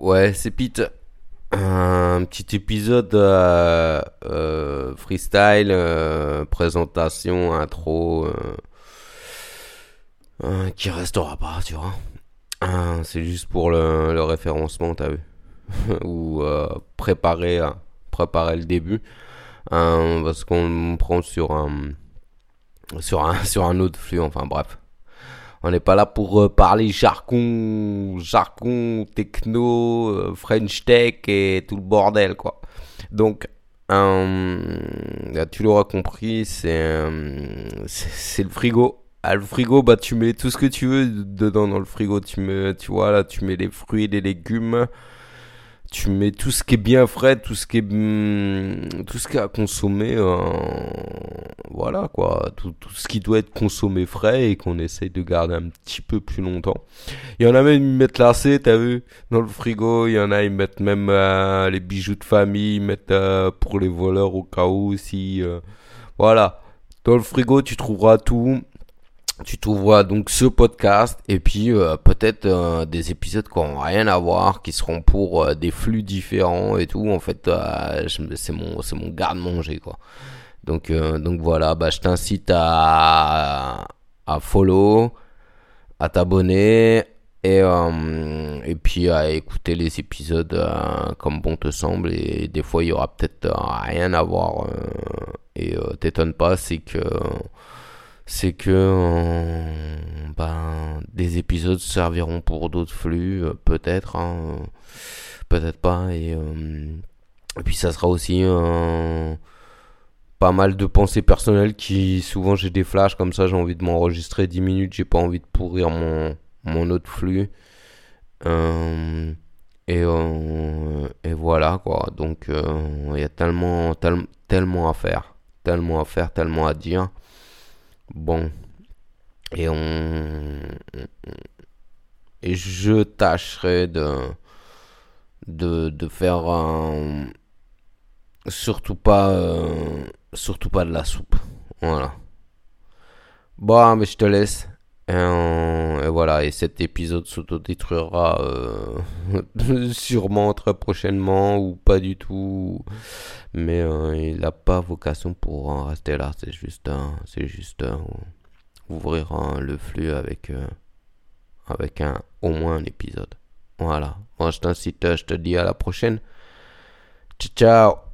Ouais, c'est Pete. Un petit épisode euh, euh, freestyle, euh, présentation, intro, qui restera pas, tu vois. c'est juste pour le, référencement, t'as vu Ou préparer, préparer le début. parce qu'on prend sur un, sur, un, sur un autre flux, enfin bref. On n'est pas là pour euh, parler jargon, jargon, techno, euh, French Tech et tout le bordel, quoi. Donc, tu l'auras compris, c'est c'est le frigo. Ah, le frigo, bah tu mets tout ce que tu veux dedans dans le frigo. Tu mets, tu vois là, tu mets les fruits, les légumes tu mets tout ce qui est bien frais, tout ce qui est hmm, tout ce qui est à consommer, euh, voilà quoi, tout, tout, ce qui doit être consommé frais et qu'on essaye de garder un petit peu plus longtemps. Il y en a même ils mettent lacé, t'as vu, dans le frigo. Il y en a ils mettent même euh, les bijoux de famille, ils mettent euh, pour les voleurs au cas où si, voilà. Dans le frigo tu trouveras tout tu trouveras donc ce podcast et puis euh, peut-être euh, des épisodes qui n'ont rien à voir, qui seront pour euh, des flux différents et tout. En fait, c'est mon mon garde-manger quoi. Donc donc voilà, bah je t'incite à à follow, à t'abonner et et puis à écouter les épisodes comme bon te semble et des fois il y aura peut-être rien à voir et t'étonne pas, c'est que c'est que euh, ben, des épisodes serviront pour d'autres flux, euh, peut-être, hein, peut-être pas, et, euh, puis ça sera aussi pas mal de pensées personnelles qui, souvent j'ai des flashs comme ça, j'ai envie de m'enregistrer 10 minutes, j'ai pas envie de pourrir mon, mon autre flux. et, et voilà quoi, donc il y a tellement, tellement à faire, tellement à faire, tellement à dire. Bon. Et on. Et je tâcherai de. De, faire un. Surtout pas. Euh, surtout pas de la soupe. Voilà. Bon, mais je te laisse. Et, voilà, et cet épisode s'autodétruira euh, sûrement très prochainement ou pas du tout. Mais euh, il n'a pas vocation pour rester là. C'est juste, c'est juste ouvrir le flux avec, euh, avec un, au moins un épisode. Voilà. Je t'incite, je te dis à la prochaine. Ciao, ciao